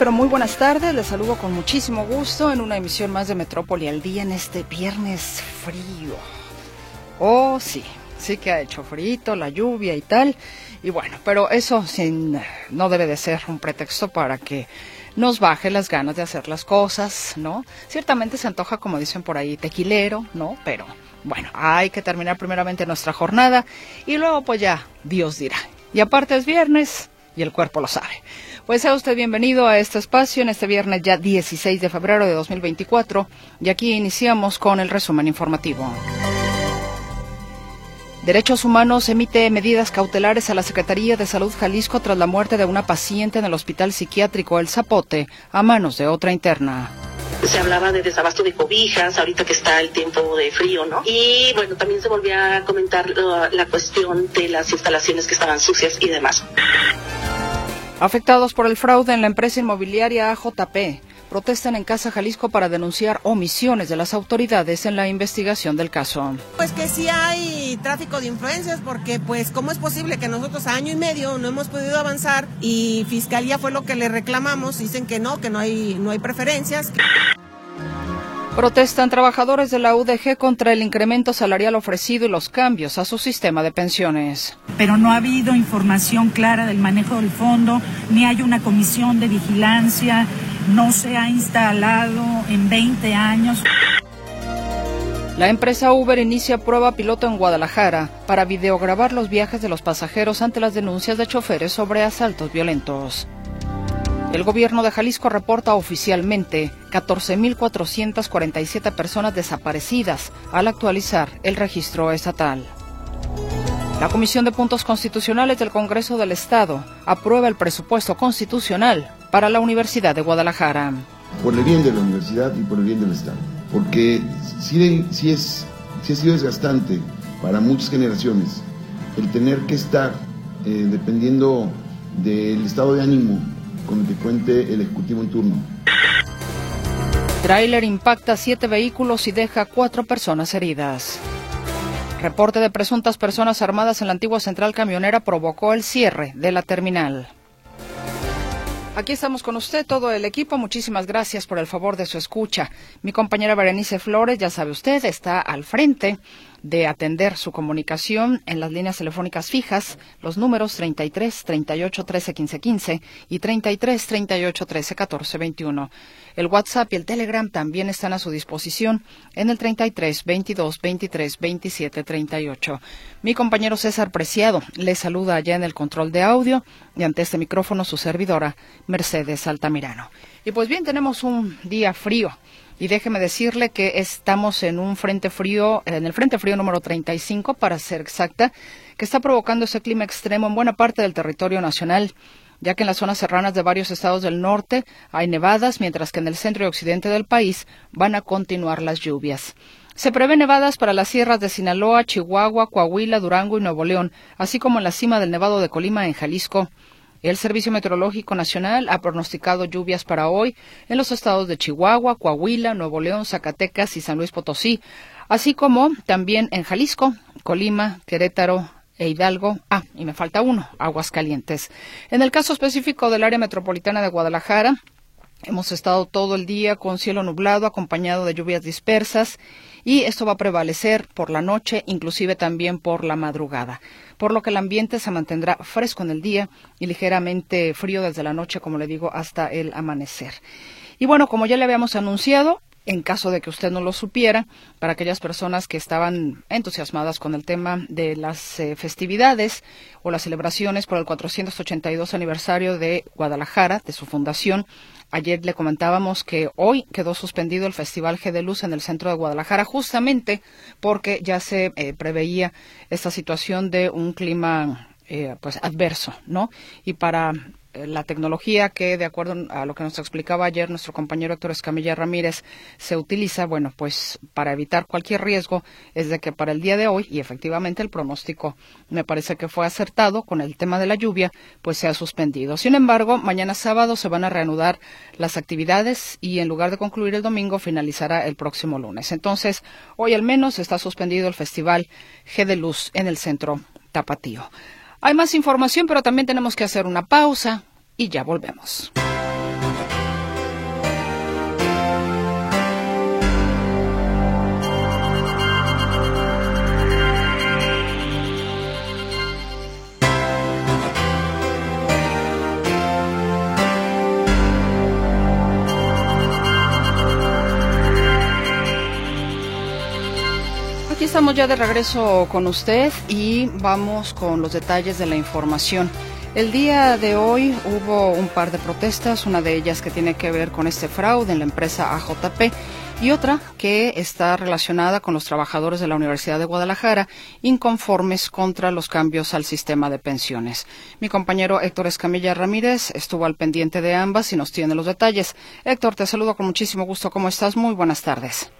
Pero muy buenas tardes. Les saludo con muchísimo gusto en una emisión más de Metrópoli al día en este viernes frío. Oh, sí, sí que ha hecho frío, la lluvia y tal. Y bueno, pero eso sin, no debe de ser un pretexto para que nos baje las ganas de hacer las cosas, ¿no? Ciertamente se antoja, como dicen por ahí, tequilero, ¿no? Pero bueno, hay que terminar primeramente nuestra jornada y luego pues ya Dios dirá. Y aparte es viernes y el cuerpo lo sabe. Pues sea usted bienvenido a este espacio en este viernes ya 16 de febrero de 2024 y aquí iniciamos con el resumen informativo. Derechos Humanos emite medidas cautelares a la Secretaría de Salud Jalisco tras la muerte de una paciente en el Hospital Psiquiátrico El Zapote a manos de otra interna se hablaba de desabasto de cobijas, ahorita que está el tiempo de frío, ¿no? Y bueno, también se volvía a comentar la cuestión de las instalaciones que estaban sucias y demás. Afectados por el fraude en la empresa inmobiliaria AJP, protestan en Casa Jalisco para denunciar omisiones de las autoridades en la investigación del caso. Pues que sí hay tráfico de influencias porque pues cómo es posible que nosotros a año y medio no hemos podido avanzar y Fiscalía fue lo que le reclamamos, dicen que no, que no hay no hay preferencias. Protestan trabajadores de la UDG contra el incremento salarial ofrecido y los cambios a su sistema de pensiones. Pero no ha habido información clara del manejo del fondo, ni hay una comisión de vigilancia, no se ha instalado en 20 años. La empresa Uber inicia prueba piloto en Guadalajara para videograbar los viajes de los pasajeros ante las denuncias de choferes sobre asaltos violentos. El gobierno de Jalisco reporta oficialmente 14.447 personas desaparecidas al actualizar el registro estatal. La Comisión de Puntos Constitucionales del Congreso del Estado aprueba el presupuesto constitucional para la Universidad de Guadalajara. Por el bien de la universidad y por el bien del Estado. Porque si, es, si ha sido desgastante para muchas generaciones el tener que estar eh, dependiendo del estado de ánimo con el que cuente el Ejecutivo en turno. Trailer impacta siete vehículos y deja cuatro personas heridas. Reporte de presuntas personas armadas en la antigua central camionera provocó el cierre de la terminal. Aquí estamos con usted, todo el equipo. Muchísimas gracias por el favor de su escucha. Mi compañera Berenice Flores, ya sabe usted, está al frente de atender su comunicación en las líneas telefónicas fijas, los números 33 38 13 15 15 y 33 38 13 14 21. El WhatsApp y el Telegram también están a su disposición en el 33 22 23 27 38. Mi compañero César Preciado le saluda allá en el control de audio y ante este micrófono su servidora Mercedes Altamirano. Y pues bien, tenemos un día frío y déjeme decirle que estamos en un frente frío, en el frente frío número 35, para ser exacta, que está provocando ese clima extremo en buena parte del territorio nacional ya que en las zonas serranas de varios estados del norte hay nevadas, mientras que en el centro y occidente del país van a continuar las lluvias. Se prevé nevadas para las sierras de Sinaloa, Chihuahua, Coahuila, Durango y Nuevo León, así como en la cima del Nevado de Colima en Jalisco. El Servicio Meteorológico Nacional ha pronosticado lluvias para hoy en los estados de Chihuahua, Coahuila, Nuevo León, Zacatecas y San Luis Potosí, así como también en Jalisco, Colima, Querétaro, e Hidalgo. Ah, y me falta uno, Aguascalientes. En el caso específico del área metropolitana de Guadalajara, hemos estado todo el día con cielo nublado, acompañado de lluvias dispersas, y esto va a prevalecer por la noche, inclusive también por la madrugada por lo que el ambiente se mantendrá fresco en el día y ligeramente frío desde la noche, como le digo, hasta el amanecer. Y bueno, como ya le habíamos anunciado, en caso de que usted no lo supiera, para aquellas personas que estaban entusiasmadas con el tema de las eh, festividades o las celebraciones por el 482 aniversario de Guadalajara, de su fundación, Ayer le comentábamos que hoy quedó suspendido el Festival G de Luz en el centro de Guadalajara, justamente porque ya se eh, preveía esta situación de un clima pues adverso, ¿no? Y para eh, la tecnología que, de acuerdo a lo que nos explicaba ayer nuestro compañero Héctor Escamilla Ramírez, se utiliza, bueno, pues para evitar cualquier riesgo, es de que para el día de hoy, y efectivamente el pronóstico me parece que fue acertado con el tema de la lluvia, pues se ha suspendido. Sin embargo, mañana sábado se van a reanudar las actividades y en lugar de concluir el domingo, finalizará el próximo lunes. Entonces, hoy al menos está suspendido el festival G de Luz en el centro Tapatío. Hay más información, pero también tenemos que hacer una pausa y ya volvemos. Ya de regreso con usted y vamos con los detalles de la información. El día de hoy hubo un par de protestas, una de ellas que tiene que ver con este fraude en la empresa AJP y otra que está relacionada con los trabajadores de la Universidad de Guadalajara inconformes contra los cambios al sistema de pensiones. Mi compañero Héctor Escamilla Ramírez estuvo al pendiente de ambas y nos tiene los detalles. Héctor, te saludo con muchísimo gusto. ¿Cómo estás? Muy buenas tardes.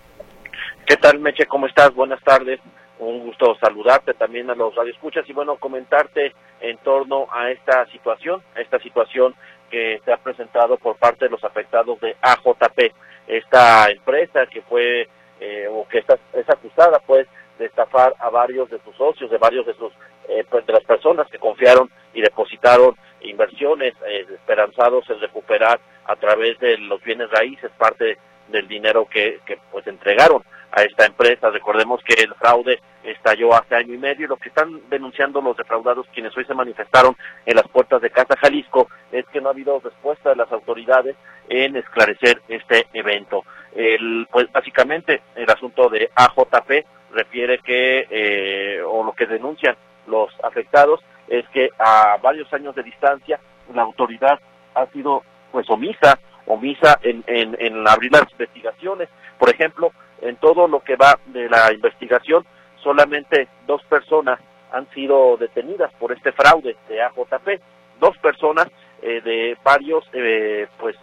¿Qué tal, Meche? ¿Cómo estás? Buenas tardes. Un gusto saludarte también a los radioescuchas y bueno, comentarte en torno a esta situación, a esta situación que se ha presentado por parte de los afectados de AJP, esta empresa que fue eh, o que está, es acusada pues de estafar a varios de sus socios, de varios de sus eh, pues, de las personas que confiaron y depositaron inversiones eh, esperanzados en recuperar a través de los bienes raíces parte del dinero que, que pues entregaron a esta empresa. Recordemos que el fraude estalló hace año y medio y lo que están denunciando los defraudados quienes hoy se manifestaron en las puertas de Casa Jalisco es que no ha habido respuesta de las autoridades en esclarecer este evento. El, pues básicamente el asunto de AJP refiere que, eh, o lo que denuncian los afectados es que a varios años de distancia la autoridad ha sido pues omisa, omisa en, en, en abrir las investigaciones. Por ejemplo, en todo lo que va de la investigación, solamente dos personas han sido detenidas por este fraude de AJP, dos personas eh, de varios eh, pues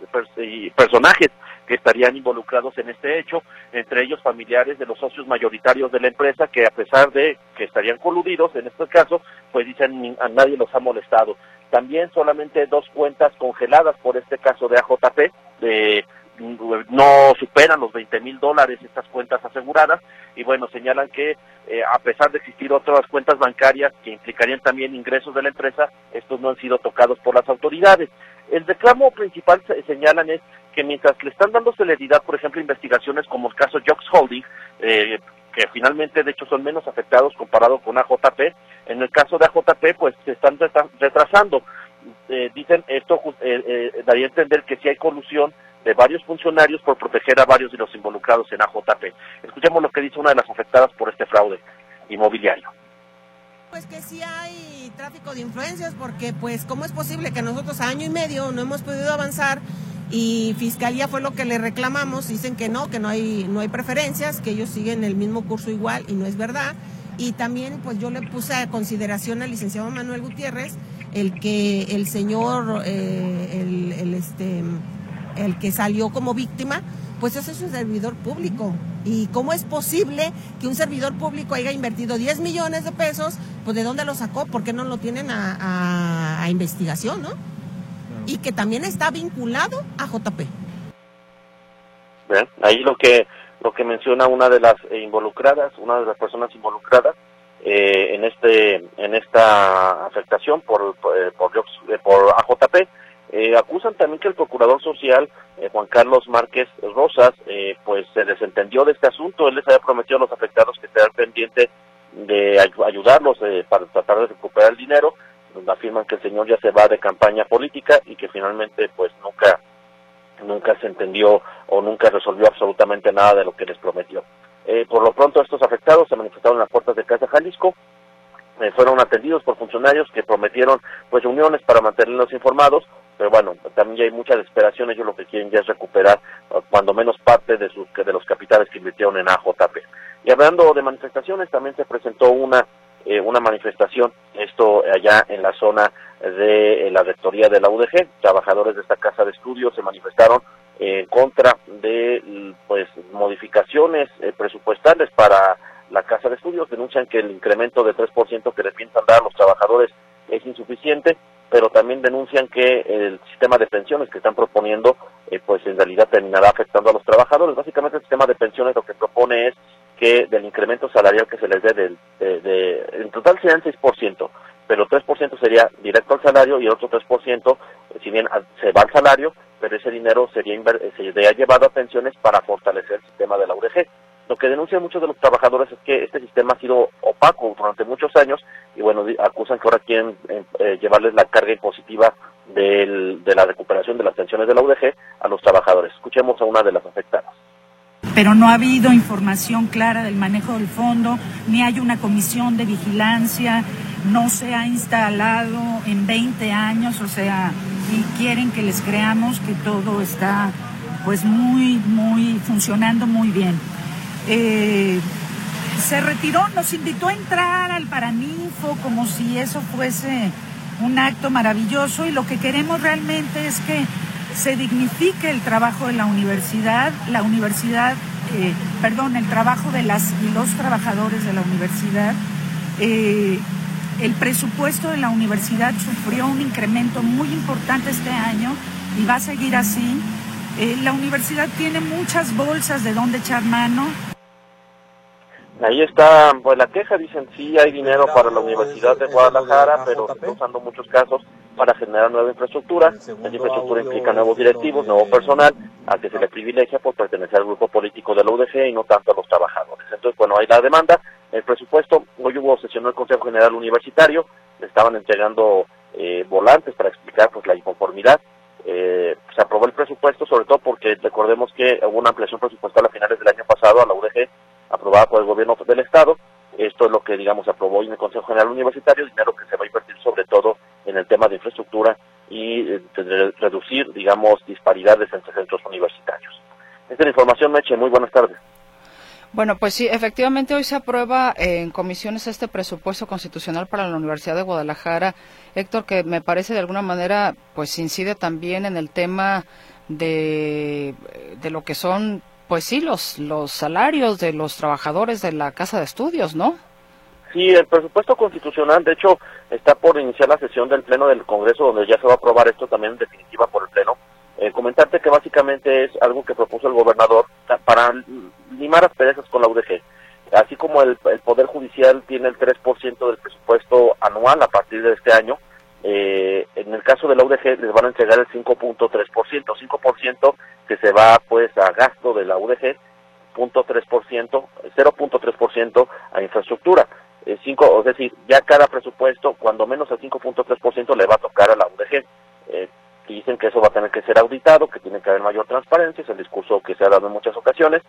personajes que estarían involucrados en este hecho, entre ellos familiares de los socios mayoritarios de la empresa que a pesar de que estarían coludidos en este caso, pues dicen a nadie los ha molestado. También solamente dos cuentas congeladas por este caso de AJP, de no superan los 20 mil dólares estas cuentas aseguradas y bueno, señalan que eh, a pesar de existir otras cuentas bancarias que implicarían también ingresos de la empresa, estos no han sido tocados por las autoridades. El reclamo principal señalan es que mientras le están dando celeridad, por ejemplo, investigaciones como el caso Jox Holding, eh, que finalmente de hecho son menos afectados comparado con AJP, en el caso de AJP pues se están retrasando. Eh, dicen esto daría a entender que si hay colusión de varios funcionarios por proteger a varios de los involucrados en AJP. Escuchemos lo que dice una de las afectadas por este fraude inmobiliario. Pues que sí hay tráfico de influencias porque pues cómo es posible que nosotros a año y medio no hemos podido avanzar y fiscalía fue lo que le reclamamos, dicen que no, que no hay no hay preferencias, que ellos siguen el mismo curso igual y no es verdad. Y también pues yo le puse a consideración al licenciado Manuel Gutiérrez el que el señor eh, el, este el que salió como víctima, pues ese es un servidor público. ¿Y cómo es posible que un servidor público haya invertido 10 millones de pesos? Pues de dónde lo sacó, ¿por qué no lo tienen a, investigación, no? Y que también está vinculado a JP. ahí lo que lo que menciona una de las involucradas, una de las personas involucradas eh, en este en esta afectación por por, eh, por, eh, por AJP eh, acusan también que el procurador social, eh, Juan Carlos Márquez Rosas, eh, pues se desentendió de este asunto. Él les había prometido a los afectados que estarían pendiente de ayudarlos para tratar de recuperar el dinero. Afirman que el señor ya se va de campaña política y que finalmente pues nunca nunca se entendió o nunca resolvió absolutamente nada de lo que les prometió. por lo pronto estos afectados se manifestaron en las puertas de Casa Jalisco, fueron atendidos por funcionarios que prometieron pues reuniones para mantenerlos informados pero bueno, también ya hay mucha desesperación, ellos lo que quieren ya es recuperar uh, cuando menos parte de, sus, de los capitales que invirtieron en AJP. Y hablando de manifestaciones, también se presentó una, eh, una manifestación esto allá en la zona de la rectoría de la UDG. Trabajadores de esta casa de estudios se manifestaron en contra de pues modificaciones presupuestales para la casa de estudios. Denuncian que el incremento de 3% que le piensan dar a los trabajadores es insuficiente pero también denuncian que el sistema de pensiones que están proponiendo, eh, pues en realidad terminará afectando a los trabajadores. Básicamente el sistema de pensiones lo que propone es que del incremento salarial que se les dé, del, de, en total serían 6%, pero 3% sería directo al salario y el otro 3%, eh, si bien se va al salario, pero ese dinero sería, eh, sería llevado a pensiones para fortalecer el sistema de la UDG. Lo que denuncian muchos de los trabajadores es que este sistema ha sido opaco durante muchos años y bueno, acusan que ahora quieren eh, eh, llevarles la carga impositiva de la recuperación de las pensiones de la UDG a los trabajadores. Escuchemos a una de las afectadas pero no ha habido información clara del manejo del fondo, ni hay una comisión de vigilancia, no se ha instalado en 20 años, o sea, y quieren que les creamos que todo está pues muy, muy funcionando muy bien. Eh, se retiró, nos invitó a entrar al Paraninfo como si eso fuese un acto maravilloso y lo que queremos realmente es que se dignifique el trabajo de la universidad, la universidad, eh, perdón, el trabajo de las los trabajadores de la universidad. Eh, el presupuesto de la universidad sufrió un incremento muy importante este año y va a seguir así. la universidad tiene muchas bolsas de donde echar mano. Ahí está, pues la queja, dicen, sí hay dinero para la Universidad de Guadalajara, pero se está usando muchos casos para generar nueva infraestructura. Esa infraestructura implica nuevos directivos, nuevo personal, a que se le privilegia por pertenecer al grupo político de la UDG y no tanto a los trabajadores. Entonces, bueno, hay la demanda, el presupuesto, hoy hubo sesión del Consejo General Universitario, le estaban entregando eh, volantes para explicar pues la inconformidad. Eh, se aprobó el presupuesto, sobre todo porque recordemos que hubo una ampliación presupuestal a finales del año pasado a la UDG aprobada por el gobierno del Estado. Esto es lo que, digamos, aprobó en el Consejo General Universitario, dinero que se va a invertir sobre todo en el tema de infraestructura y eh, reducir, digamos, disparidades entre centros universitarios. Esta es la información, Meche. Muy buenas tardes. Bueno, pues sí, efectivamente hoy se aprueba en comisiones este presupuesto constitucional para la Universidad de Guadalajara. Héctor, que me parece de alguna manera, pues incide también en el tema de, de lo que son pues sí, los, los salarios de los trabajadores de la Casa de Estudios, ¿no? Sí, el presupuesto constitucional, de hecho, está por iniciar la sesión del Pleno del Congreso, donde ya se va a aprobar esto también en definitiva por el Pleno. Eh, comentarte que básicamente es algo que propuso el gobernador para limar asperezas con la UDG. Así como el, Poder Judicial tiene el 3% del presupuesto anual a partir de este año, eh, en el caso de la UDG les van a entregar el 5.3%, 5% que se va pues a gasto de la UDG, 0.3% a infraestructura. Eh, cinco, es decir, ya cada presupuesto, cuando menos el 5.3% le va a tocar a la UDG. Eh, dicen que eso va a tener que ser auditado, que tiene que haber mayor transparencia, es el discurso que se ha dado en muchas ocasiones.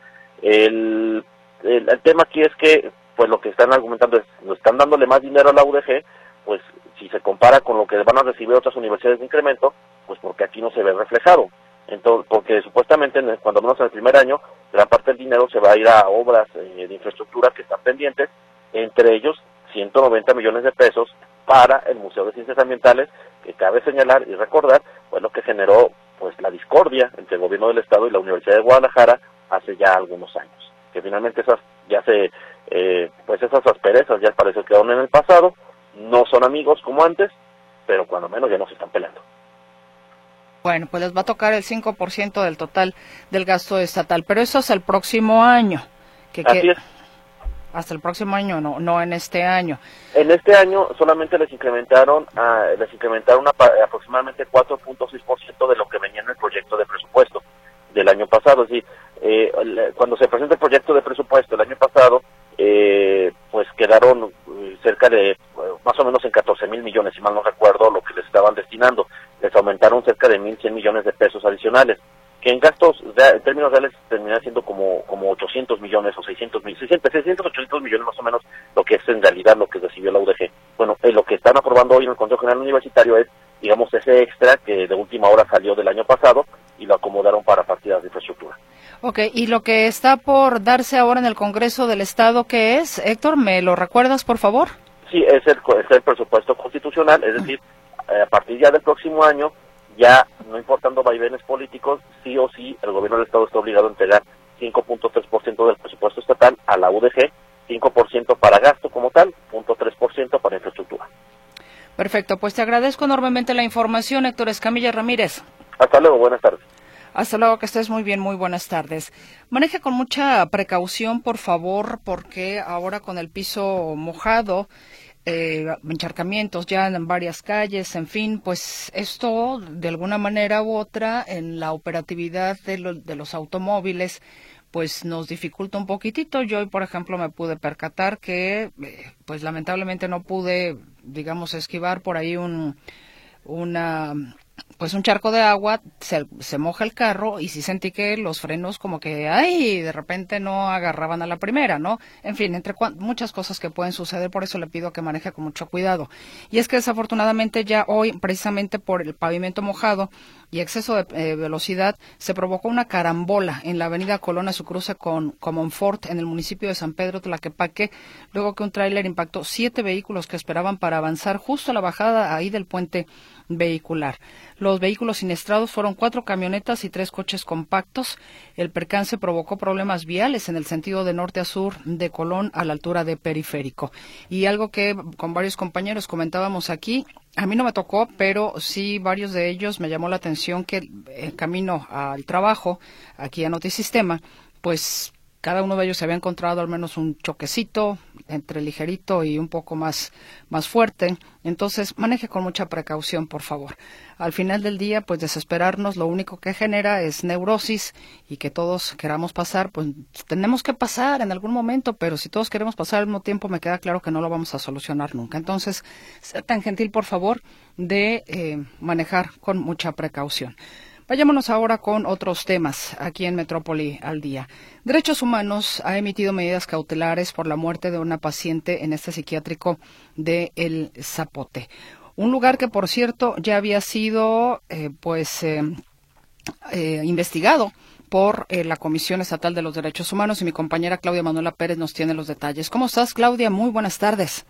El, el, el tema aquí es que, pues lo que están argumentando es, no están dándole más dinero a la UDG, pues si se compara con lo que van a recibir otras universidades de incremento, pues porque aquí no se ve reflejado. Entonces, porque supuestamente, cuando menos en el primer año, gran parte del dinero se va a ir a obras eh, de infraestructura que están pendientes, entre ellos 190 millones de pesos para el Museo de Ciencias Ambientales, que cabe señalar y recordar, fue lo que generó pues la discordia entre el gobierno del Estado y la Universidad de Guadalajara hace ya algunos años. Que finalmente esas ya se, eh, pues esas asperezas ya parece que quedaron en el pasado, no son amigos como antes, pero cuando menos ya no se están peleando. Bueno, pues les va a tocar el 5% del total del gasto estatal, pero eso es el próximo año. Que, Así es. Hasta el próximo año, no, no en este año. En este año solamente les incrementaron, a, les incrementaron aproximadamente 4.6% de lo que venía en el proyecto de presupuesto del año pasado. Es decir, eh, cuando se presenta el proyecto de presupuesto el año pasado, eh, pues quedaron eh, cerca de más o menos en 14 mil millones, si mal no recuerdo, lo que les estaban destinando. Les aumentaron cerca de 1.100 millones de pesos adicionales, que en gastos, en términos reales, termina siendo como, como 800 millones o 600 mil, 600, 600, 800 millones más o menos lo que es en realidad lo que recibió la UDG. Bueno, eh, lo que están aprobando hoy en el Consejo General Universitario es, digamos, ese extra que de última hora salió del año pasado y lo acomodaron para partidas de infraestructura. Ok, y lo que está por darse ahora en el Congreso del Estado, ¿qué es? Héctor, ¿me lo recuerdas, por favor? Sí, es el, es el presupuesto constitucional, es decir, eh, a partir ya del próximo año, ya no importando vaivenes políticos, sí o sí el gobierno del Estado está obligado a entregar 5.3% del presupuesto estatal a la UDG, 5% para gasto como tal, 0.3% para infraestructura. Perfecto, pues te agradezco enormemente la información, Héctor Escamilla Ramírez. Hasta luego, buenas tardes. Hasta luego, que estés muy bien, muy buenas tardes. Maneje con mucha precaución, por favor, porque ahora con el piso mojado, eh, encharcamientos ya en varias calles, en fin, pues esto de alguna manera u otra en la operatividad de, de los automóviles pues nos dificulta un poquitito. Yo hoy, por ejemplo, me pude percatar que, eh, pues lamentablemente no pude, digamos, esquivar por ahí un, una pues un charco de agua, se, se, moja el carro y sí sentí que los frenos como que, ay, de repente no agarraban a la primera, ¿no? En fin, entre muchas cosas que pueden suceder, por eso le pido que maneje con mucho cuidado. Y es que desafortunadamente ya hoy, precisamente por el pavimento mojado, y exceso de eh, velocidad, se provocó una carambola en la avenida Colón a su cruce con Comonfort en el municipio de San Pedro Tlaquepaque, luego que un tráiler impactó siete vehículos que esperaban para avanzar justo a la bajada ahí del puente vehicular. Los vehículos siniestrados fueron cuatro camionetas y tres coches compactos. El percance provocó problemas viales en el sentido de norte a sur de Colón a la altura de Periférico. Y algo que con varios compañeros comentábamos aquí, a mí no me tocó, pero sí varios de ellos me llamó la atención que en camino al trabajo, aquí a Notisistema, pues cada uno de ellos se había encontrado al menos un choquecito entre ligerito y un poco más, más fuerte. Entonces, maneje con mucha precaución, por favor. Al final del día, pues desesperarnos lo único que genera es neurosis y que todos queramos pasar, pues tenemos que pasar en algún momento, pero si todos queremos pasar al mismo tiempo, me queda claro que no lo vamos a solucionar nunca. Entonces, sea tan gentil, por favor, de eh, manejar con mucha precaución. Vayámonos ahora con otros temas aquí en Metrópoli al día. Derechos Humanos ha emitido medidas cautelares por la muerte de una paciente en este psiquiátrico de El Zapote. Un lugar que, por cierto, ya había sido, eh, pues, eh, eh, investigado por la Comisión Estatal de los Derechos Humanos y mi compañera Claudia Manuela Pérez nos tiene los detalles. ¿Cómo estás, Claudia? Muy buenas tardes.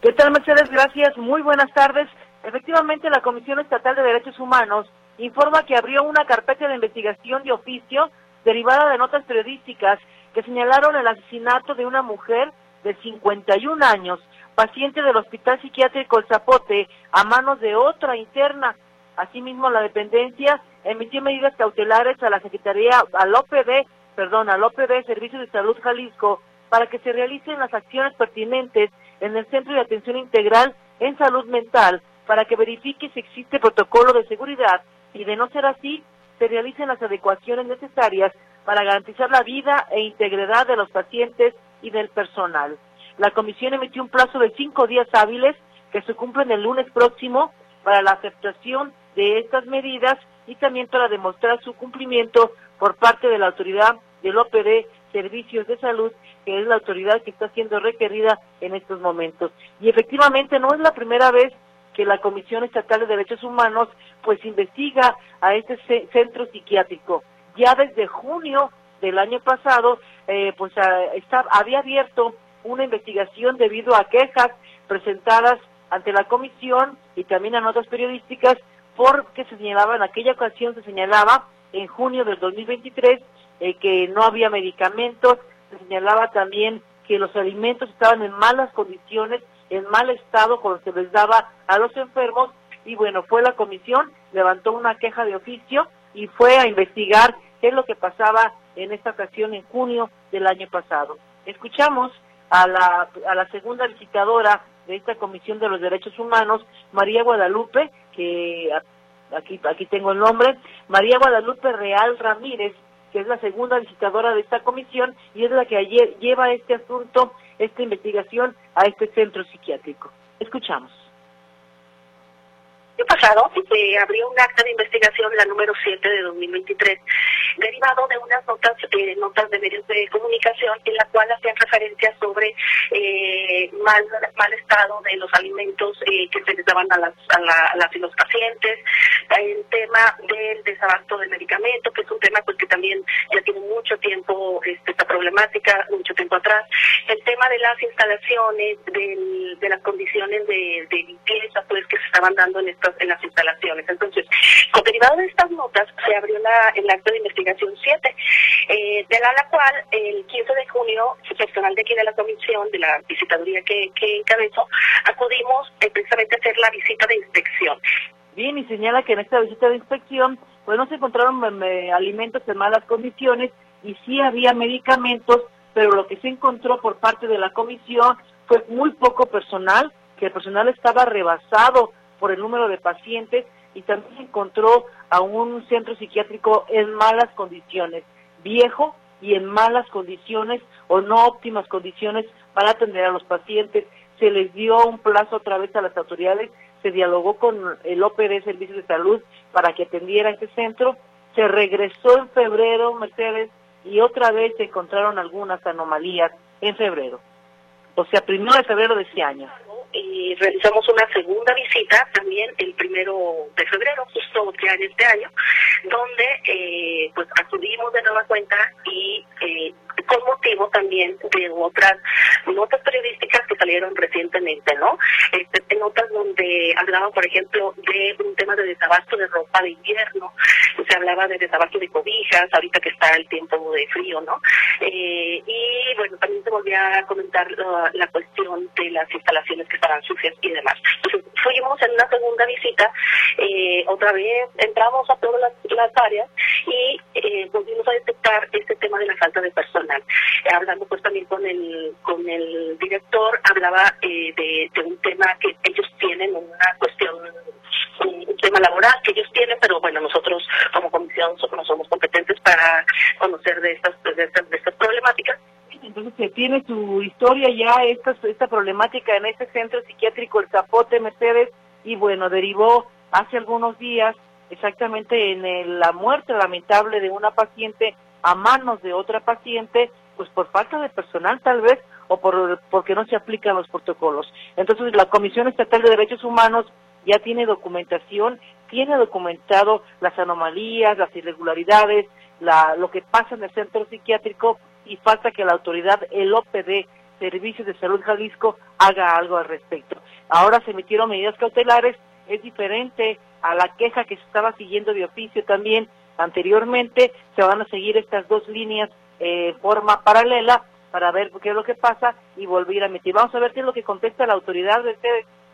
¿Qué tal, Mercedes? Gracias. Muy buenas tardes. Efectivamente, la Comisión Estatal de Derechos Humanos informa que abrió una carpeta de investigación de oficio derivada de notas periodísticas que señalaron el asesinato de una mujer de 51 años, paciente del Hospital Psiquiátrico El Zapote, a manos de otra interna. Asimismo, la dependencia emitió medidas cautelares a la Secretaría, al OPD, perdón, al OPD, Servicio de Salud Jalisco, para que se realicen las acciones pertinentes en el Centro de Atención Integral en Salud Mental, para que verifique si existe protocolo de seguridad y de no ser así, se realicen las adecuaciones necesarias para garantizar la vida e integridad de los pacientes y del personal. La comisión emitió un plazo de cinco días hábiles que se cumplen el lunes próximo para la aceptación de estas medidas y también para demostrar su cumplimiento por parte de la autoridad del OPD Servicios de Salud, que es la autoridad que está siendo requerida en estos momentos. Y efectivamente no es la primera vez que la Comisión Estatal de Derechos Humanos pues investiga a este centro psiquiátrico. Ya desde junio del año pasado eh, pues había abierto una investigación debido a quejas presentadas ante la comisión y también a notas periodísticas porque se señalaba en aquella ocasión se señalaba en junio del 2023 eh, que no había medicamentos, se señalaba también que los alimentos estaban en malas condiciones en mal estado cuando se les daba a los enfermos y bueno, fue la comisión, levantó una queja de oficio y fue a investigar qué es lo que pasaba en esta ocasión en junio del año pasado. Escuchamos a la, a la segunda visitadora de esta Comisión de los Derechos Humanos, María Guadalupe, que aquí, aquí tengo el nombre, María Guadalupe Real Ramírez, que es la segunda visitadora de esta comisión y es la que ayer lleva este asunto esta investigación a este centro psiquiátrico. Escuchamos. El pasado se abrió un acta de investigación, la número 7 de 2023, derivado de unas notas, eh, notas de medios de comunicación en la cual hacían referencia sobre eh, mal, mal estado de los alimentos eh, que se les daban a las, a, las y los pacientes, el tema del desabasto de medicamentos, que es un tema pues que también ya tiene mucho tiempo este, esta problemática, mucho tiempo atrás, el tema de las instalaciones, de las condiciones de, limpieza pues que se estaban dando en estas en las instalaciones. Entonces, con derivado de estas notas se abrió la, el acto de investigación 7, eh, de la, cual el 15 de junio, el personal de aquí de la comisión, de la visitaduría que, que encabezó, acudimos eh, precisamente a hacer la visita de inspección. Bien, y señala que en esta visita de inspección, pues no se encontraron alimentos en malas condiciones y sí había medicamentos, pero lo que se encontró por parte de la comisión fue muy poco personal, que el personal estaba rebasado por el número de pacientes y también se encontró a un centro psiquiátrico en malas condiciones, viejo y en malas condiciones o no óptimas condiciones para atender a los pacientes. Se les dio un plazo otra vez a las autoridades, se dialogó con el OPD Servicios de Salud para que atendiera este centro. Se regresó en febrero, Mercedes, y otra vez se encontraron algunas anomalías en febrero. O sea, primero de febrero de ese año y realizamos una segunda visita también el primero de febrero, justo ya en este año, donde eh, pues acudimos de nueva cuenta y eh, con motivo también de otras notas periodísticas que salieron recientemente, ¿no? Este, notas donde hablaban, por ejemplo, de un tema de desabasto de ropa de invierno, se hablaba de desabasto de cobijas, ahorita que está el tiempo de frío, ¿no? Eh, y bueno, también se volvía a comentar la cuestión de las instalaciones que estaban sucias y demás. Entonces, fuimos en una segunda visita, eh, otra vez entramos a todas las, áreas y eh, volvimos a detectar este tema de la falta de personal. Eh, hablando pues también con el, con el director, hablaba eh, de, un tema que ellos tienen, una cuestión un tema laboral que ellos tienen, pero bueno, nosotros como comisión no somos competentes para conocer de estas, de estas, de estas problemáticas entonces se tiene su historia ya esta, esta problemática en este centro psiquiátrico El Zapote Mercedes y bueno, derivó hace algunos días exactamente en la muerte lamentable de una paciente a manos de otra paciente, pues por falta de personal tal vez o por porque no se aplican los protocolos. Entonces la Comisión Estatal de Derechos Humanos ya tiene documentación, tiene documentado las anomalías, las irregularidades, la, lo que pasa en el centro psiquiátrico y falta que la autoridad, el OPD, Servicios de Salud Jalisco, haga algo al respecto. Ahora se emitieron medidas cautelares, es diferente a la queja que se estaba siguiendo de oficio también anteriormente, se van a seguir estas dos líneas en forma paralela para ver qué es lo que pasa y volver a emitir. Vamos a ver qué es lo que contesta la autoridad de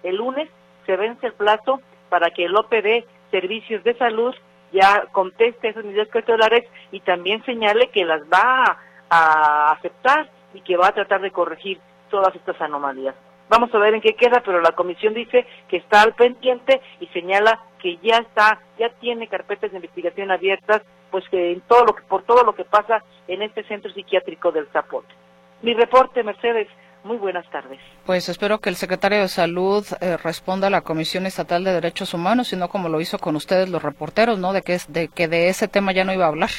el lunes, se vence el plazo para que el OPD, Servicios de Salud, ya conteste esas medidas cautelares y también señale que las va a aceptar y que va a tratar de corregir todas estas anomalías. Vamos a ver en qué queda, pero la comisión dice que está al pendiente y señala que ya está, ya tiene carpetas de investigación abiertas, pues que en todo lo que, por todo lo que pasa en este centro psiquiátrico del Zapote. Mi reporte, Mercedes. Muy buenas tardes. Pues espero que el secretario de Salud eh, responda a la Comisión Estatal de Derechos Humanos, sino como lo hizo con ustedes los reporteros, ¿no? De que, de que de ese tema ya no iba a hablar.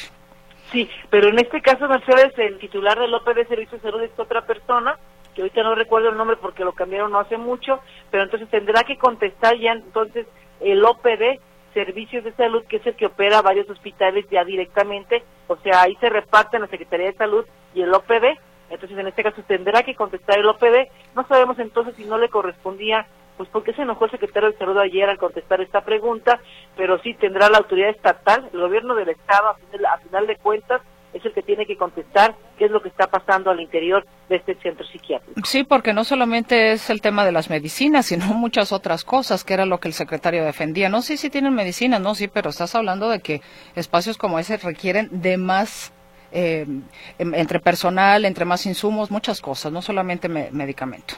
Sí, pero en este caso, Mercedes, el titular del OPD Servicio de Salud es otra persona, que ahorita no recuerdo el nombre porque lo cambiaron no hace mucho, pero entonces tendrá que contestar ya entonces el OPD Servicios de Salud, que es el que opera varios hospitales ya directamente, o sea, ahí se reparten la Secretaría de Salud y el OPD, entonces en este caso tendrá que contestar el OPD, no sabemos entonces si no le correspondía pues porque se enojó el secretario de Salud ayer al contestar esta pregunta, pero sí tendrá la autoridad estatal, el gobierno del Estado, a final de cuentas, es el que tiene que contestar qué es lo que está pasando al interior de este centro psiquiátrico. Sí, porque no solamente es el tema de las medicinas, sino muchas otras cosas, que era lo que el secretario defendía. No, sí, sí tienen medicinas, no, sí, pero estás hablando de que espacios como ese requieren de más, eh, em, entre personal, entre más insumos, muchas cosas, no solamente medicamento.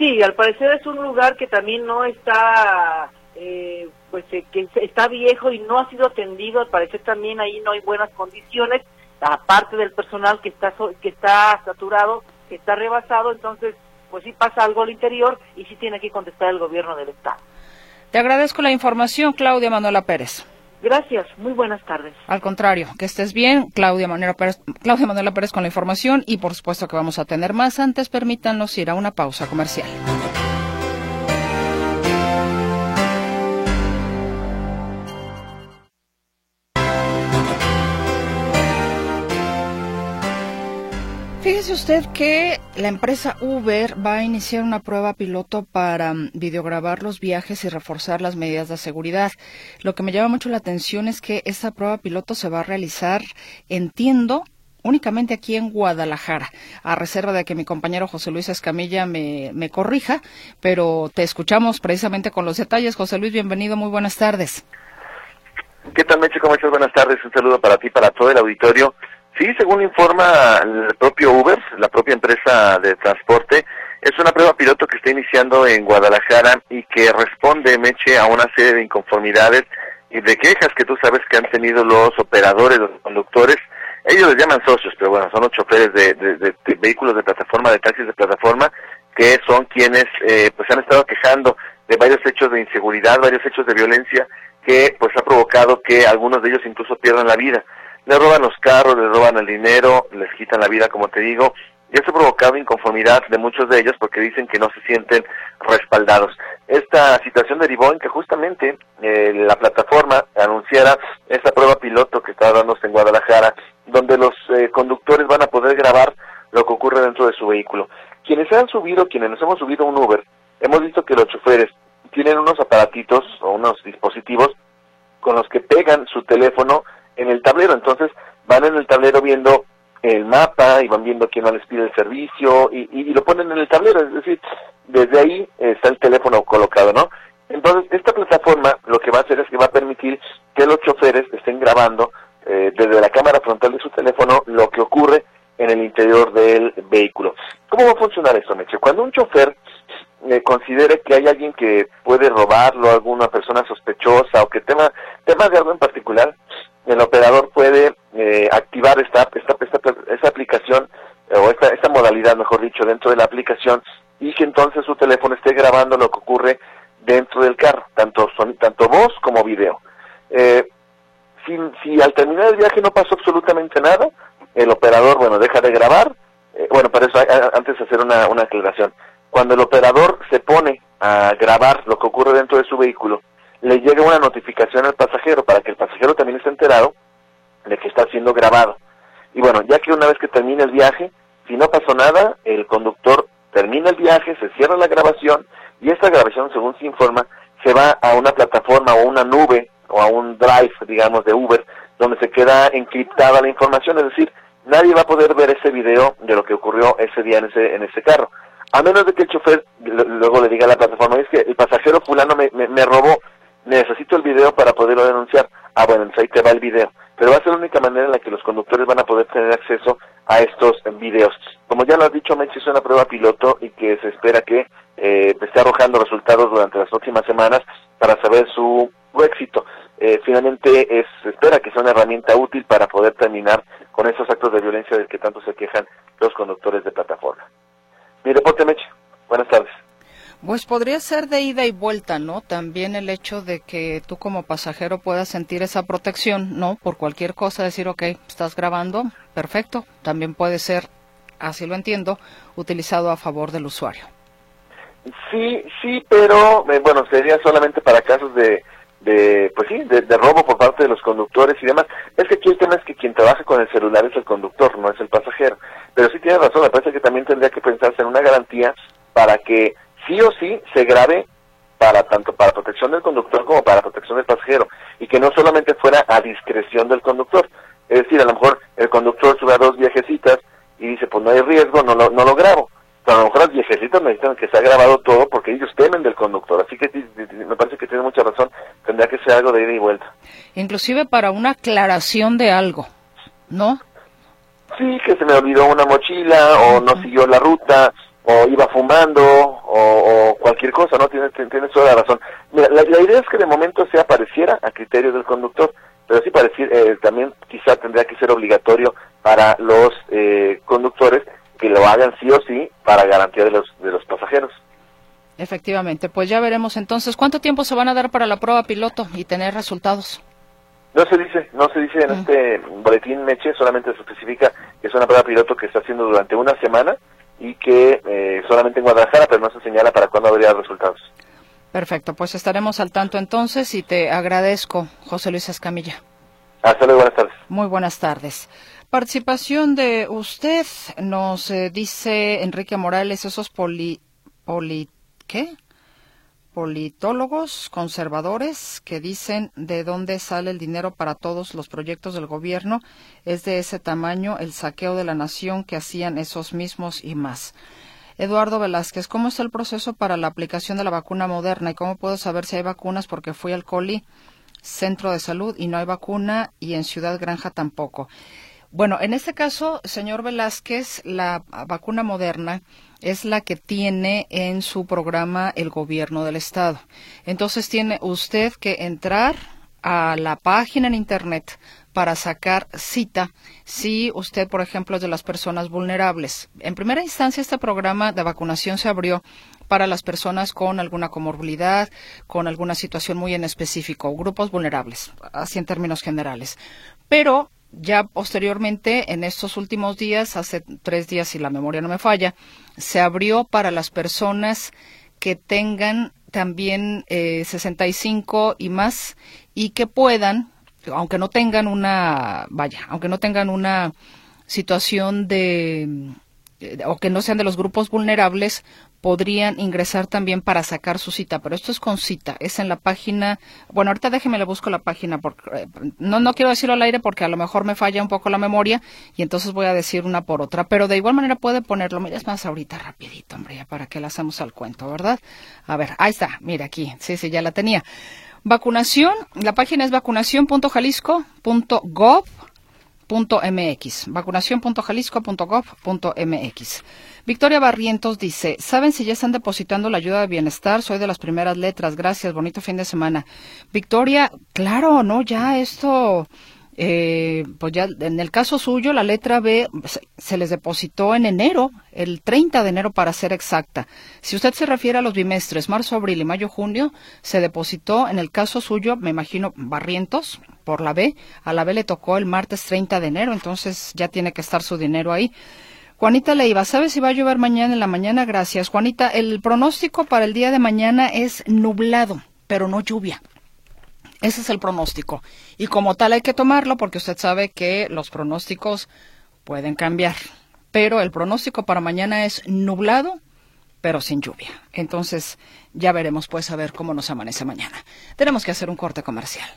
Sí, al parecer es un lugar que también no está, eh, pues eh, que está viejo y no ha sido atendido. Al parecer también ahí no hay buenas condiciones, aparte del personal que está que está saturado, que está rebasado. Entonces, pues sí pasa algo al interior y sí tiene que contestar el gobierno del estado. Te agradezco la información, Claudia Manuela Pérez. Gracias, muy buenas tardes. Al contrario, que estés bien, Claudia Manuela Pérez, Claudia Manuela Pérez con la información y por supuesto que vamos a tener más. Antes, permítanos ir a una pausa comercial. Fíjese usted que la empresa Uber va a iniciar una prueba piloto para mm, videograbar los viajes y reforzar las medidas de seguridad. Lo que me llama mucho la atención es que esta prueba piloto se va a realizar, entiendo, únicamente aquí en Guadalajara, a reserva de que mi compañero José Luis Escamilla me, me corrija, pero te escuchamos precisamente con los detalles. José Luis, bienvenido, muy buenas tardes. ¿Qué tal, Meche? ¿Cómo estás? Buenas tardes. Un saludo para ti, para todo el auditorio. Sí, según informa el propio Uber, la propia empresa de transporte, es una prueba piloto que está iniciando en Guadalajara y que responde, Meche, a una serie de inconformidades y de quejas que tú sabes que han tenido los operadores, los conductores. Ellos les llaman socios, pero bueno, son los choferes de, de, vehículos de plataforma, de taxis de plataforma, que son quienes eh, pues han estado quejando de varios hechos de inseguridad, varios hechos de violencia que pues ha provocado que algunos de ellos incluso pierdan la vida le roban los carros, le roban el dinero, les quitan la vida, como te digo, y eso ha provocado inconformidad de muchos de ellos porque dicen que no se sienten respaldados. Esta situación derivó en que justamente eh, la plataforma anunciara esta prueba piloto que está dándose en Guadalajara, donde los eh, conductores van a poder grabar lo que ocurre dentro de su vehículo. Quienes se han subido, quienes nos hemos subido a un Uber, hemos visto que los choferes tienen unos aparatitos o unos dispositivos con los que pegan su teléfono en el tablero. Entonces van en el tablero viendo el mapa y van viendo quién no les pide el servicio y, y, lo ponen en el tablero. Es decir, desde ahí está el teléfono colocado, ¿no? Entonces, esta plataforma lo que va a hacer es que va a permitir que los choferes estén grabando eh, desde la cámara frontal de su teléfono lo que ocurre en el interior del vehículo. ¿Cómo va a funcionar esto, Meche? Cuando un chofer eh, considere que hay alguien que puede robarlo, alguna persona sospechosa o que tema, temas de algo en particular, el operador puede eh, activar esta, esta, esta, aplicación eh, o esta, esta modalidad, mejor dicho, dentro de la aplicación y que entonces su teléfono esté grabando lo que ocurre dentro del carro, tanto, son, tanto voz como video. Eh, si, si al terminar el viaje no pasó absolutamente nada, el operador, bueno, deja de grabar. Eh, bueno, para eso antes hacer una, una aclaración. Cuando el operador se pone a grabar lo que ocurre dentro de su vehículo, le llega una notificación al pasajero para que el pasajero también esté enterado de que está siendo grabado. Y bueno, ya que una vez que termine el viaje, si no pasó nada, el conductor termina el viaje, se cierra la grabación y esta grabación, según se informa, se va a una plataforma o una nube o a un drive, digamos, de Uber, donde se queda encriptada la información, es decir, nadie va a poder ver ese video de lo que ocurrió ese día en ese, en ese carro. A menos de que el chofer luego le diga a la plataforma, es que el pasajero fulano me, me robó, necesito el video para poderlo denunciar. Ah, bueno, entonces ahí te va el video. Pero va a ser la única manera en la que los conductores van a poder tener acceso a estos videos. Como ya lo has dicho, Meche, es una prueba piloto y que se espera que eh, esté arrojando resultados durante las próximas semanas para saber su, éxito. Eh, finalmente es, se espera que sea una herramienta útil para poder terminar con esos actos de violencia del que tanto se quejan los conductores de plataforma. Mi reporte, Meche. Buenas tardes. Pues podría ser de ida y vuelta, ¿no? También el hecho de que tú como pasajero puedas sentir esa protección, ¿no? Por cualquier cosa, decir, ok, estás grabando, perfecto. También puede ser, así lo entiendo, utilizado a favor del usuario. Sí, sí, pero eh, bueno, sería solamente para casos de, de pues sí, de, robo por parte de los conductores y demás. Es que aquí el tema es que quien trabaja con el celular es el conductor, no es el pasajero. Pero sí tiene razón, me parece que también tendría que pensarse en una garantía para que sí o sí se grabe para tanto para protección del conductor como para protección del pasajero y que no solamente fuera a discreción del conductor. Es decir, a lo mejor el conductor sube a dos viejecitas y dice, pues no hay riesgo, no lo, no lo grabo. Pero a lo mejor las viejecitas necesitan que se ha grabado todo porque ellos temen del conductor. Así que me parece que tiene mucha razón. Tendría que ser algo de ida y vuelta. Inclusive para una aclaración de algo, ¿no? Sí, que se me olvidó una mochila o no siguió la ruta o iba fumando o, cualquier cosa, ¿no? Tienes, tienes toda la razón. Mira, la, idea es que de momento se apareciera a criterio del conductor, pero sí parecir, eh, también quizá tendría que ser obligatorio para los eh, conductores que lo hagan sí o sí para garantía de los, de los pasajeros. Efectivamente, pues ya veremos entonces cuánto tiempo se van a dar para la prueba piloto y tener resultados. No se dice, no se dice en este boletín Meche, solamente se especifica que es una prueba piloto que está haciendo durante una semana y que eh, solamente en Guadalajara, pero no se señala para cuándo habría resultados. Perfecto, pues estaremos al tanto entonces y te agradezco, José Luis Escamilla. Hasta luego, buenas tardes. Muy buenas tardes. Participación de usted, nos eh, dice Enrique Morales, esos poli, poli, ¿qué? Politólogos conservadores que dicen de dónde sale el dinero para todos los proyectos del gobierno. Es de ese tamaño el saqueo de la nación que hacían esos mismos y más. Eduardo Velázquez, ¿cómo está el proceso para la aplicación de la vacuna moderna y cómo puedo saber si hay vacunas? Porque fui al COLI, Centro de Salud, y no hay vacuna y en Ciudad Granja tampoco. Bueno, en este caso, señor Velázquez, la vacuna moderna es la que tiene en su programa el gobierno del estado. Entonces tiene usted que entrar a la página en internet para sacar cita si usted, por ejemplo, es de las personas vulnerables. En primera instancia, este programa de vacunación se abrió para las personas con alguna comorbilidad, con alguna situación muy en específico, grupos vulnerables, así en términos generales. Pero ya posteriormente, en estos últimos días, hace tres días, si la memoria no me falla, se abrió para las personas que tengan también eh, 65 y más y que puedan, aunque no tengan una, vaya, aunque no tengan una situación de o que no sean de los grupos vulnerables, podrían ingresar también para sacar su cita, pero esto es con cita, es en la página, bueno, ahorita déjeme le busco la página, porque eh, no, no quiero decirlo al aire porque a lo mejor me falla un poco la memoria y entonces voy a decir una por otra, pero de igual manera puede ponerlo, mira, es más ahorita rapidito, hombre, ya para que la hacemos al cuento, ¿verdad? A ver, ahí está, mira aquí, sí, sí, ya la tenía. Vacunación, la página es vacunación.jalisco.gov .mx, vacunación.jalisco.gov.mx. Victoria Barrientos dice, ¿saben si ya están depositando la ayuda de bienestar? Soy de las primeras letras, gracias, bonito fin de semana. Victoria, claro, no, ya esto eh, pues ya en el caso suyo la letra B se, les depositó en enero, el 30 de enero para ser exacta. Si usted se refiere a los bimestres marzo, abril y mayo, junio, se depositó en el caso suyo, me imagino, Barrientos por la B, a la B le tocó el martes 30 de enero, entonces ya tiene que estar su dinero ahí. Juanita Leiva, ¿sabe si va a llover mañana en la mañana? Gracias. Juanita, el pronóstico para el día de mañana es nublado, pero no lluvia. Ese es el pronóstico. Y como tal hay que tomarlo porque usted sabe que los pronósticos pueden cambiar. Pero el pronóstico para mañana es nublado, pero sin lluvia. Entonces ya veremos pues a ver cómo nos amanece mañana. Tenemos que hacer un corte comercial.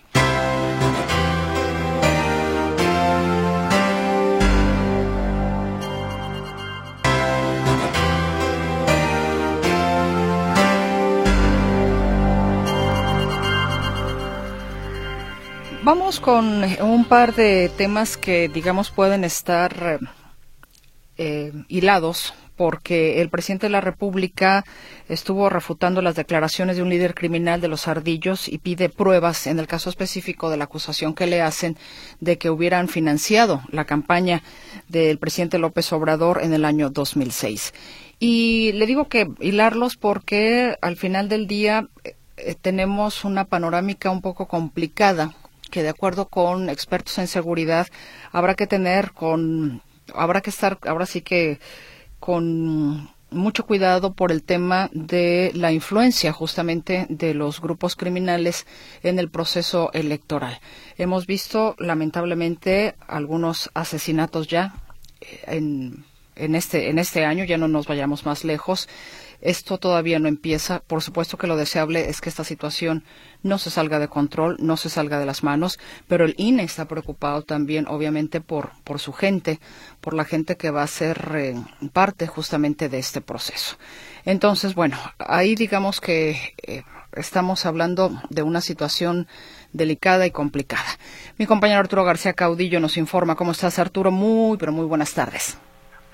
Vamos con un par de temas que, digamos, pueden estar eh, hilados porque el presidente de la República estuvo refutando las declaraciones de un líder criminal de los ardillos y pide pruebas en el caso específico de la acusación que le hacen de que hubieran financiado la campaña del presidente López Obrador en el año 2006. Y le digo que hilarlos porque al final del día eh, tenemos una panorámica un poco complicada que de acuerdo con expertos en seguridad habrá que tener con habrá que estar ahora sí que con mucho cuidado por el tema de la influencia justamente de los grupos criminales en el proceso electoral. Hemos visto lamentablemente algunos asesinatos ya en, en este en este año, ya no nos vayamos más lejos esto todavía no empieza. Por supuesto que lo deseable es que esta situación no se salga de control, no se salga de las manos, pero el INE está preocupado también, obviamente, por, por su gente, por la gente que va a ser eh, parte justamente de este proceso. Entonces, bueno, ahí digamos que eh, estamos hablando de una situación delicada y complicada. Mi compañero Arturo García Caudillo nos informa. ¿Cómo estás, Arturo? Muy, pero muy buenas tardes.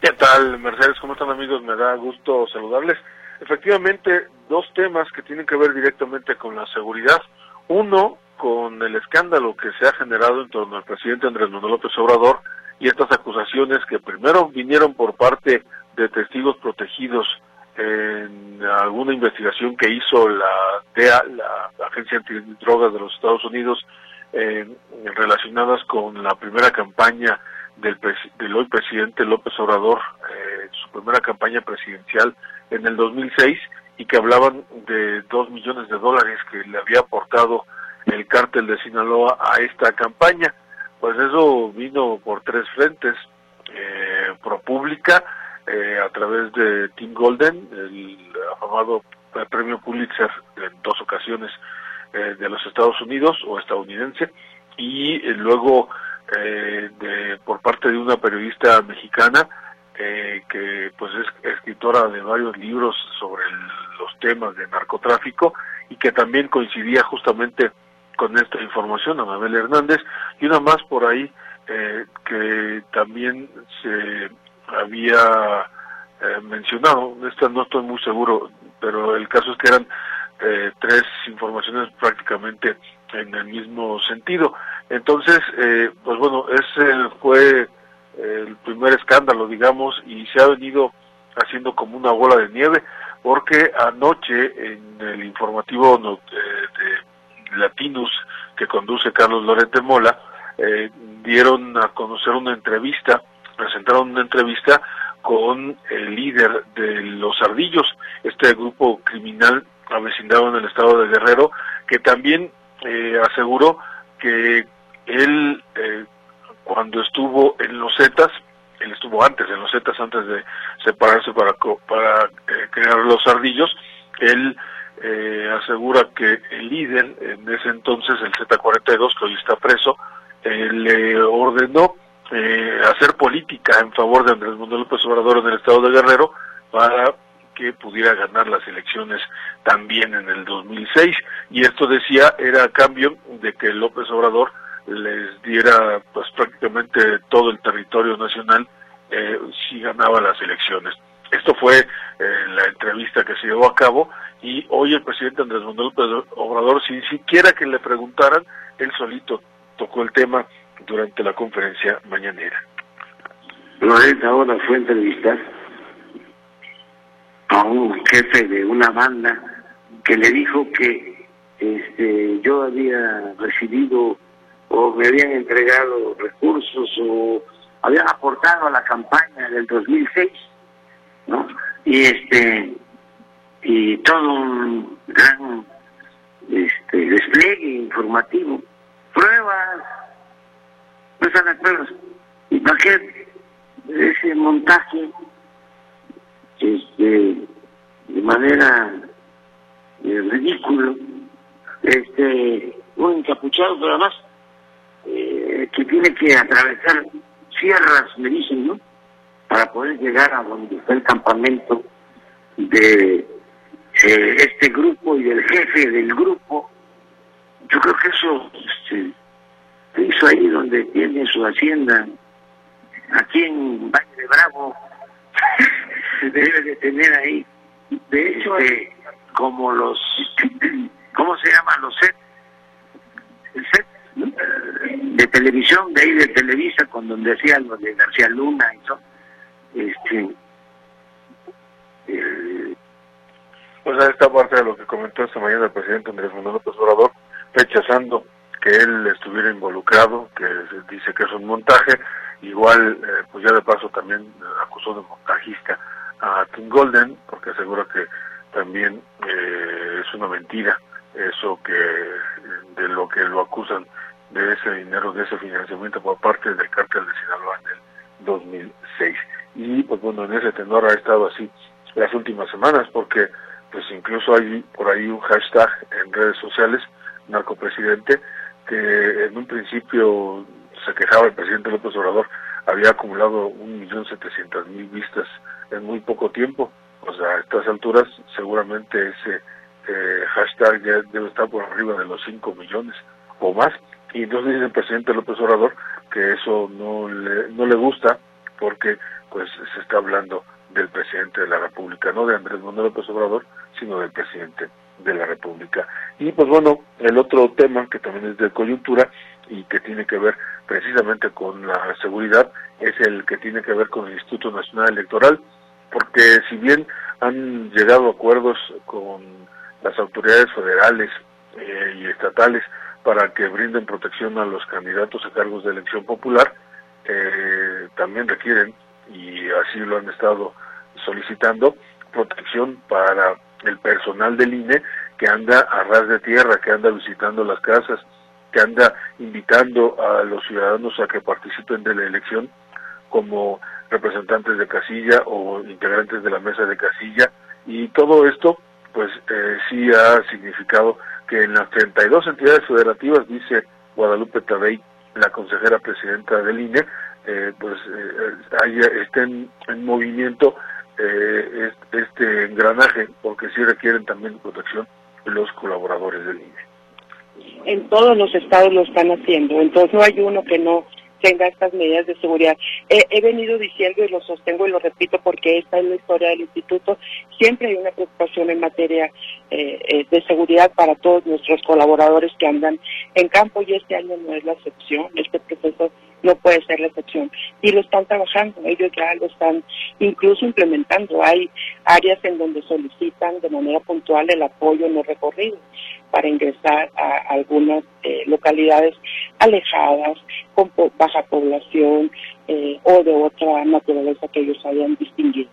¿Qué tal, Mercedes? ¿Cómo están, amigos? Me da gusto saludarles efectivamente dos temas que tienen que ver directamente con la seguridad. Uno, con el escándalo que se ha generado en torno al presidente Andrés Manuel López Obrador y estas acusaciones que primero vinieron por parte de testigos protegidos en alguna investigación que hizo la DEA, la Agencia Antidrogas de los Estados Unidos, eh, relacionadas con la primera campaña del, del hoy presidente López Obrador, eh, su primera campaña presidencial en el 2006 y que hablaban de dos millones de dólares que le había aportado el cártel de Sinaloa a esta campaña. Pues eso vino por tres frentes, eh, ProPública, eh, a través de Tim Golden, el afamado premio Pulitzer en dos ocasiones eh, de los Estados Unidos o estadounidense, y luego de, por parte de una periodista mexicana, que pues es escritora de varios libros sobre los temas de narcotráfico y que también coincidía justamente con esta información, Anabel Hernández, y una más por ahí eh, que también se había eh, mencionado, esta no estoy muy seguro, pero el caso es que eran eh, tres informaciones prácticamente en el mismo sentido. Entonces, pues bueno, ese fue el primer escándalo, digamos, y se ha venido haciendo como una bola de nieve, porque anoche en el informativo de Latinus que conduce Carlos Lorente Mola, eh, dieron a conocer una entrevista, presentaron una entrevista con el líder de los Ardillos, este grupo criminal avecindado en el estado de Guerrero, que también eh, aseguró que él, eh, cuando estuvo en los Zetas, él estuvo antes en los Zetas, antes de separarse para, para crear los Ardillos, él eh, asegura que el líder, en ese entonces el Z42, que hoy está preso, eh, le ordenó eh, hacer política en favor de Andrés Manuel López Obrador en el estado de Guerrero para que pudiera ganar las elecciones también en el 2006 y esto decía era a cambio de que López Obrador les diera pues prácticamente todo el territorio nacional eh, si ganaba las elecciones. Esto fue la entrevista que se llevó a cabo y hoy el presidente Andrés Manuel Obrador, sin siquiera que le preguntaran, él solito tocó el tema durante la conferencia mañanera. Lorenzo ahora fue entrevistar a un jefe de una banda que le dijo que este, yo había recibido me habían entregado recursos o habían aportado a la campaña del 2006, ¿no? Y este y todo un gran este, despliegue informativo, pruebas, no están las pruebas. ¿Y para qué ese montaje este, de manera eh, ridículo? Este, un encapuchado, pero además que tiene que atravesar sierras, me dicen, ¿no? Para poder llegar a donde está el campamento de eh, este grupo y del jefe del grupo, yo creo que eso este, se hizo ahí donde tiene su hacienda, aquí en Valle de Bravo, se debe de tener ahí, de hecho, este, como los, ¿cómo se llaman los sets? El set televisión, de ahí de Televisa, con donde hacían lo de García Luna y todo, este, pues a esta parte de lo que comentó esta mañana el presidente Andrés Manuel López Obrador, rechazando que él estuviera involucrado, que dice que es un montaje, igual, eh, pues ya de paso también acusó de montajista a Tim Golden, porque asegura que también eh, es una mentira eso que de lo que lo acusan de ese dinero, de ese financiamiento por parte del cártel de Sinaloa en el 2006. Y pues bueno, en ese tenor ha estado así las últimas semanas, porque pues incluso hay por ahí un hashtag en redes sociales, narcopresidente, que en un principio se quejaba el presidente López Obrador, había acumulado un millón setecientos mil vistas en muy poco tiempo. O sea, a estas alturas seguramente ese eh, hashtag ya debe estar por arriba de los 5 millones o más. Y entonces dice el presidente López Obrador que eso no le, no le gusta porque pues se está hablando del presidente de la República, no de Andrés Manuel López Obrador, sino del presidente de la República. Y pues bueno, el otro tema que también es de coyuntura y que tiene que ver precisamente con la seguridad es el que tiene que ver con el Instituto Nacional Electoral, porque si bien han llegado acuerdos con las autoridades federales eh, y estatales para que brinden protección a los candidatos a cargos de elección popular, eh, también requieren, y así lo han estado solicitando, protección para el personal del INE que anda a ras de tierra, que anda visitando las casas, que anda invitando a los ciudadanos a que participen de la elección como representantes de casilla o integrantes de la mesa de casilla. Y todo esto pues eh, sí ha significado que en las 32 entidades federativas, dice Guadalupe Tabey, la consejera presidenta del INE, eh, pues eh, haya, estén en movimiento eh, este engranaje, porque sí requieren también protección los colaboradores del INE. En todos los estados lo están haciendo, entonces no hay uno que no tenga estas medidas de seguridad. he venido diciendo y lo sostengo y lo repito porque esta es la historia del instituto. Siempre hay una preocupación en materia eh, eh, de seguridad para todos nuestros colaboradores que andan en campo y este año no es la excepción. Este proceso no puede ser la excepción. Y lo están trabajando, ellos ya lo están incluso implementando. Hay áreas en donde solicitan de manera puntual el apoyo en los recorridos para ingresar a algunas eh, localidades alejadas, con baja población eh, o de otra naturaleza que ellos hayan distinguido.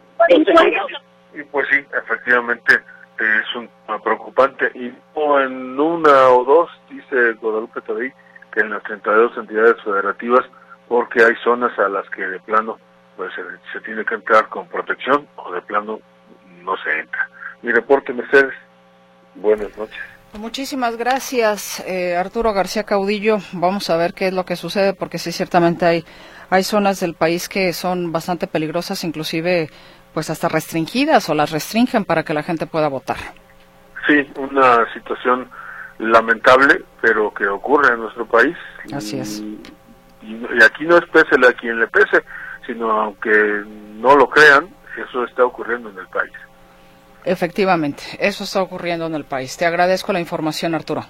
Y pues sí, efectivamente es un preocupante. Y no en una o dos, dice Guadalupe Tadí, que en las 32 entidades federativas, porque hay zonas a las que de plano pues se, se tiene que entrar con protección o de plano no se entra. Mi reporte, Mercedes. Buenas noches. Muchísimas gracias, eh, Arturo García Caudillo. Vamos a ver qué es lo que sucede, porque sí, ciertamente hay, hay zonas del país que son bastante peligrosas, inclusive pues hasta restringidas o las restringen para que la gente pueda votar. Sí, una situación lamentable, pero que ocurre en nuestro país. Así es. Y, y aquí no es pese a quien le pese, sino aunque no lo crean, eso está ocurriendo en el país. Efectivamente, eso está ocurriendo en el país. Te agradezco la información, Arturo.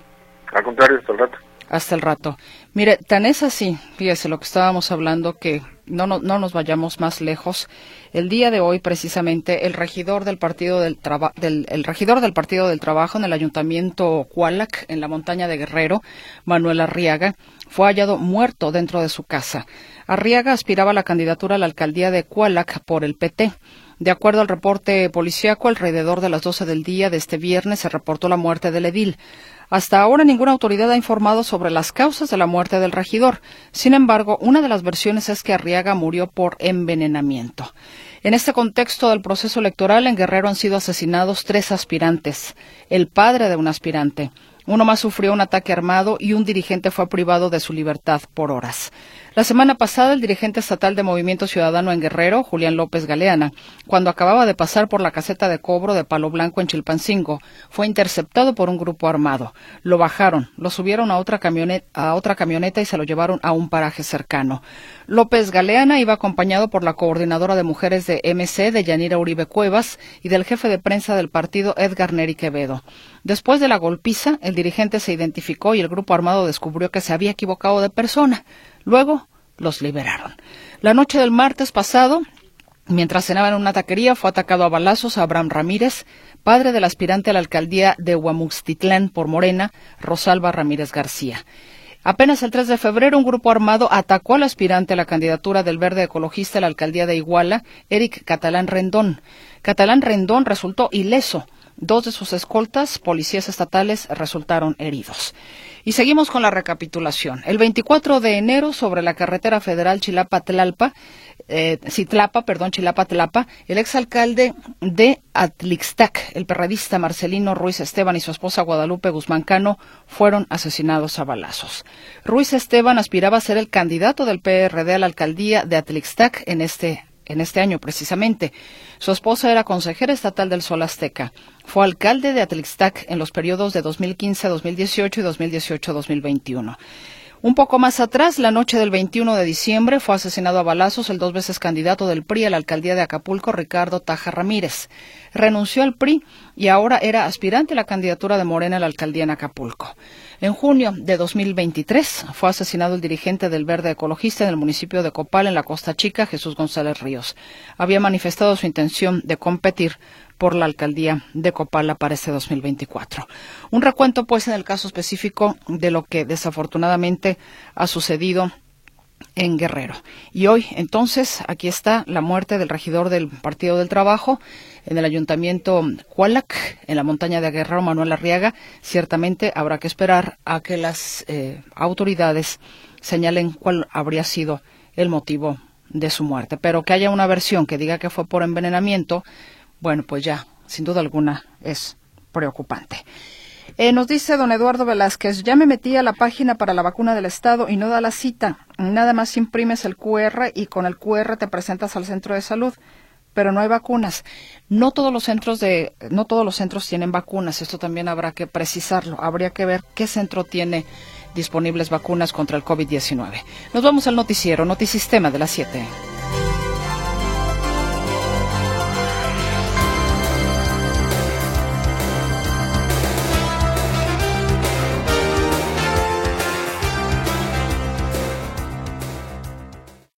Al contrario, hasta el rato. Hasta el rato. Mire, tan es así, fíjese lo que estábamos hablando, que no, no, no nos vayamos más lejos. El día de hoy, precisamente, el regidor del Partido del, del, el regidor del Partido del Trabajo en el Ayuntamiento Cualac, en la montaña de Guerrero, Manuel Arriaga, fue hallado muerto dentro de su casa. Arriaga aspiraba a la candidatura a la alcaldía de Cualac por el PT. De acuerdo al reporte policíaco, alrededor de las 12 del día de este viernes se reportó la muerte del edil. Hasta ahora ninguna autoridad ha informado sobre las causas de la muerte del regidor. Sin embargo, una de las versiones es que Arriaga murió por envenenamiento. En este contexto del proceso electoral en Guerrero han sido asesinados tres aspirantes. El padre de un aspirante. Uno más sufrió un ataque armado y un dirigente fue privado de su libertad por horas. La semana pasada, el dirigente estatal de Movimiento Ciudadano en Guerrero, Julián López Galeana, cuando acababa de pasar por la caseta de cobro de Palo Blanco en Chilpancingo, fue interceptado por un grupo armado. Lo bajaron, lo subieron a otra, camioneta, a otra camioneta y se lo llevaron a un paraje cercano. López Galeana iba acompañado por la coordinadora de mujeres de MC, de Yanira Uribe Cuevas, y del jefe de prensa del partido, Edgar Neri Quevedo. Después de la golpiza, el dirigente se identificó y el grupo armado descubrió que se había equivocado de persona. Luego los liberaron. La noche del martes pasado, mientras cenaba en una taquería, fue atacado a balazos a Abraham Ramírez, padre del aspirante a la alcaldía de Huamuxtitlán por Morena, Rosalba Ramírez García. Apenas el 3 de febrero, un grupo armado atacó al aspirante a la candidatura del Verde Ecologista a la alcaldía de Iguala, Eric Catalán Rendón. Catalán Rendón resultó ileso. Dos de sus escoltas, policías estatales, resultaron heridos. Y seguimos con la recapitulación. El 24 de enero, sobre la carretera federal Chilapa-Tlalpa, eh, Citlapa, perdón, Chilapa-Tlapa, el exalcalde de Atlixtac, el perredista Marcelino Ruiz Esteban y su esposa Guadalupe Guzmán Cano fueron asesinados a balazos. Ruiz Esteban aspiraba a ser el candidato del PRD a la alcaldía de Atlixtac en este en este año precisamente. Su esposa era consejera estatal del Sol Azteca. Fue alcalde de Atlixtac en los periodos de 2015-2018 y 2018-2021. Un poco más atrás, la noche del 21 de diciembre, fue asesinado a balazos el dos veces candidato del PRI a la alcaldía de Acapulco, Ricardo Taja Ramírez. renunció al PRI y ahora era aspirante a la candidatura de Morena a la alcaldía en Acapulco. En junio de 2023 fue asesinado el dirigente del Verde Ecologista en el municipio de Copal, en la Costa Chica, Jesús González Ríos. Había manifestado su intención de competir por la alcaldía de Copala para este 2024. Un recuento, pues, en el caso específico de lo que desafortunadamente ha sucedido en Guerrero. Y hoy, entonces, aquí está la muerte del regidor del Partido del Trabajo en el ayuntamiento Cualac, en la montaña de Guerrero, Manuel Arriaga. Ciertamente habrá que esperar a que las eh, autoridades señalen cuál habría sido el motivo de su muerte. Pero que haya una versión que diga que fue por envenenamiento, bueno, pues ya, sin duda alguna, es preocupante. Eh, nos dice don Eduardo Velázquez, ya me metí a la página para la vacuna del Estado y no da la cita. Nada más imprimes el QR y con el QR te presentas al centro de salud, pero no hay vacunas. No todos los centros de, no todos los centros tienen vacunas. Esto también habrá que precisarlo. Habría que ver qué centro tiene disponibles vacunas contra el COVID-19. Nos vamos al noticiero, Notisistema de las 7.